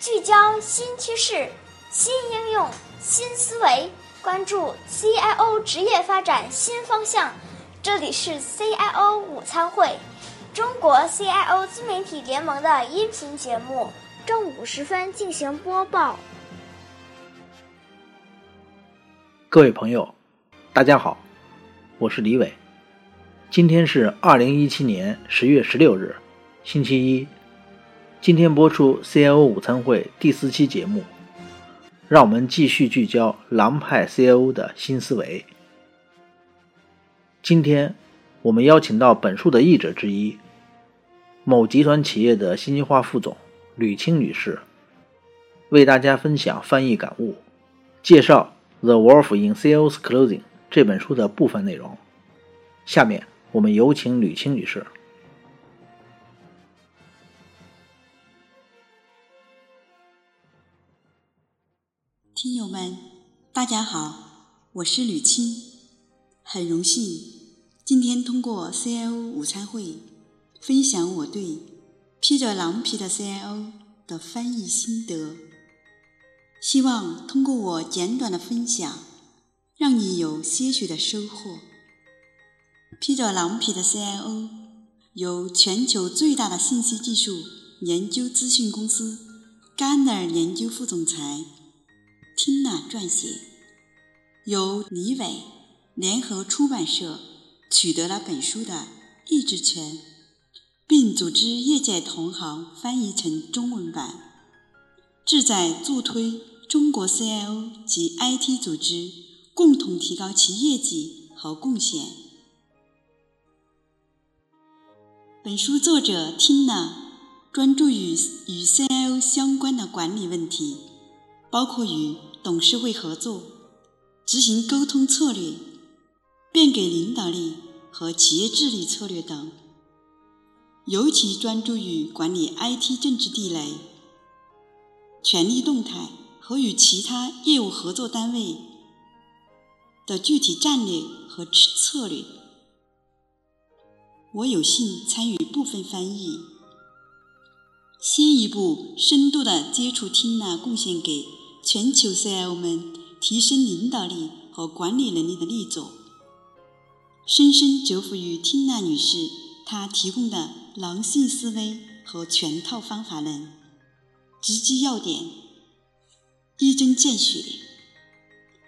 聚焦新趋势、新应用、新思维，关注 CIO 职业发展新方向。这里是 CIO 午餐会，中国 CIO 自媒体联盟的音频节目，正午时分进行播报。各位朋友，大家好，我是李伟。今天是二零一七年十月十六日，星期一。今天播出 CIO 午餐会第四期节目，让我们继续聚焦狼派 CIO 的新思维。今天我们邀请到本书的译者之一，某集团企业的信息化副总吕青女士，为大家分享翻译感悟，介绍《The Wolf in Sales Clothing》这本书的部分内容。下面。我们有请吕青女士。听友们，大家好，我是吕青，很荣幸今天通过 CIO 午餐会分享我对披着狼皮的 CIO 的翻译心得，希望通过我简短的分享，让你有些许的收获。披着狼皮的 CIO 由全球最大的信息技术研究咨询公司 gana 研究副总裁 Tina 撰写，由李伟联合出版社取得了本书的译制权，并组织业界同行翻译成中文版，旨在助推中国 CIO 及 IT 组织共同提高其业绩和贡献。本书作者 Tina 专注于与 CIO 相关的管理问题，包括与董事会合作、执行沟通策略、变革领导力和企业治理策略等。尤其专注于管理 IT 政治地雷、权力动态和与其他业务合作单位的具体战略和策略。我有幸参与部分翻译，先一步深度的接触听了贡献给全球 CIO 们提升领导力和管理能力的力作，深深折服于听娜女士她提供的狼性思维和全套方法论，直击要点，一针见血，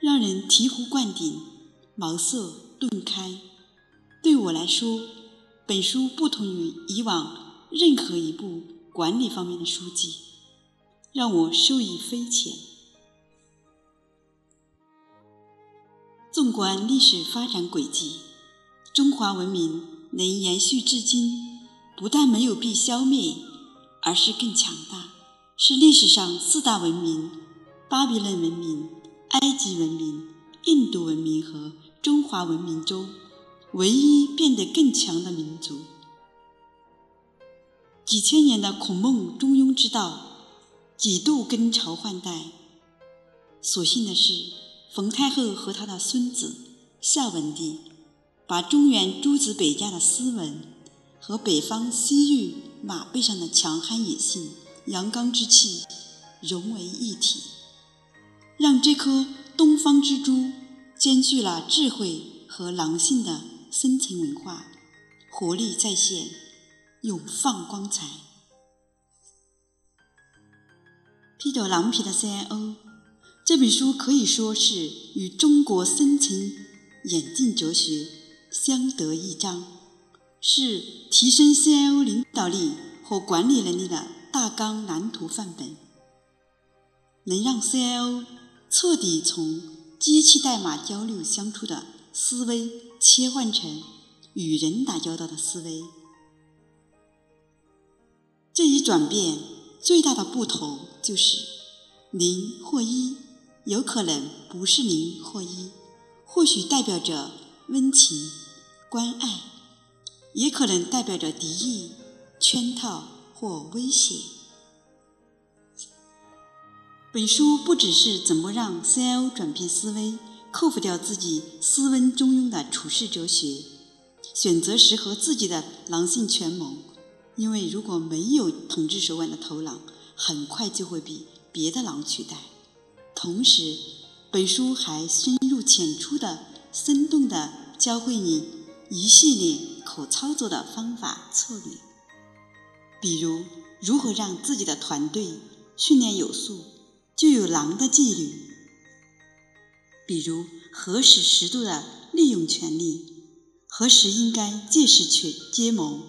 让人醍醐灌顶，茅塞顿开。对我来说。本书不同于以往任何一部管理方面的书籍，让我受益匪浅。纵观历史发展轨迹，中华文明能延续至今，不但没有被消灭，而是更强大，是历史上四大文明——巴比伦文明、埃及文明、印度文明和中华文明中。唯一变得更强的民族，几千年的孔孟中庸之道，几度更朝换代。所幸的是，冯太后和他的孙子孝文帝，把中原诸子百家的斯文和北方西域马背上的强悍野性、阳刚之气融为一体，让这颗东方之珠兼具了智慧和狼性的。深层文化活力再现，永放光彩。披着狼皮的 CIO 这本书可以说是与中国深层演进哲学相得益彰，是提升 CIO 领导力和管理能力的大纲蓝图范本，能让 CIO 彻底从机器代码交流相处的思维。切换成与人打交道的思维，这一转变最大的不同就是零或一，有可能不是零或一，或许代表着温情、关爱，也可能代表着敌意、圈套或威胁。本书不只是怎么让 CIO 转变思维。克服掉自己斯文中庸的处世哲学，选择适合自己的狼性权谋。因为如果没有统治手腕的头狼，很快就会被别的狼取代。同时，本书还深入浅出的、生动的教会你一系列可操作的方法策略，比如如何让自己的团队训练有素，就有狼的纪律；比如何时适度的利用权力，何时应该借势去结盟，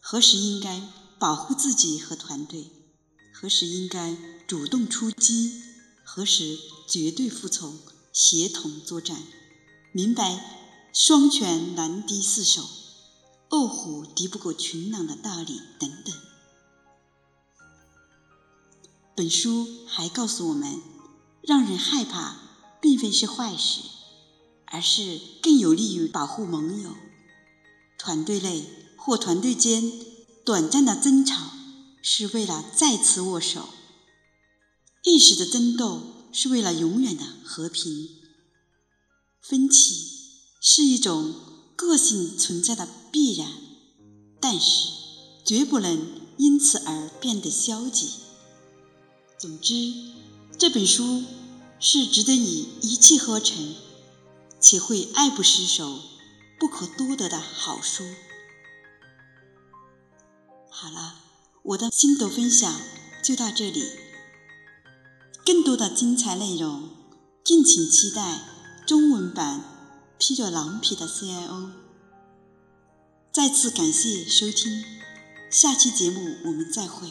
何时应该保护自己和团队，何时应该主动出击。何时绝对服从、协同作战，明白双拳难敌四手、饿虎敌不过群狼的道理等等。本书还告诉我们，让人害怕并非是坏事，而是更有利于保护盟友。团队内或团队间短暂的争吵，是为了再次握手。一时的争斗是为了永远的和平。分歧是一种个性存在的必然，但是绝不能因此而变得消极。总之，这本书是值得你一气呵成，且会爱不释手、不可多得的好书。好了，我的心得分享就到这里。更多的精彩内容，敬请期待中文版披着狼皮的 CIO。再次感谢收听，下期节目我们再会。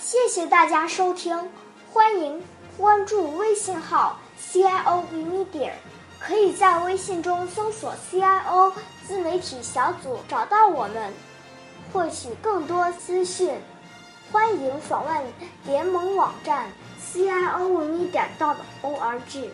谢谢大家收听，欢迎关注微信号 CIO Media。可以在微信中搜索 “CIO 自媒体小组”找到我们，获取更多资讯。欢迎访问联盟网站 CIO 文艺点 .org。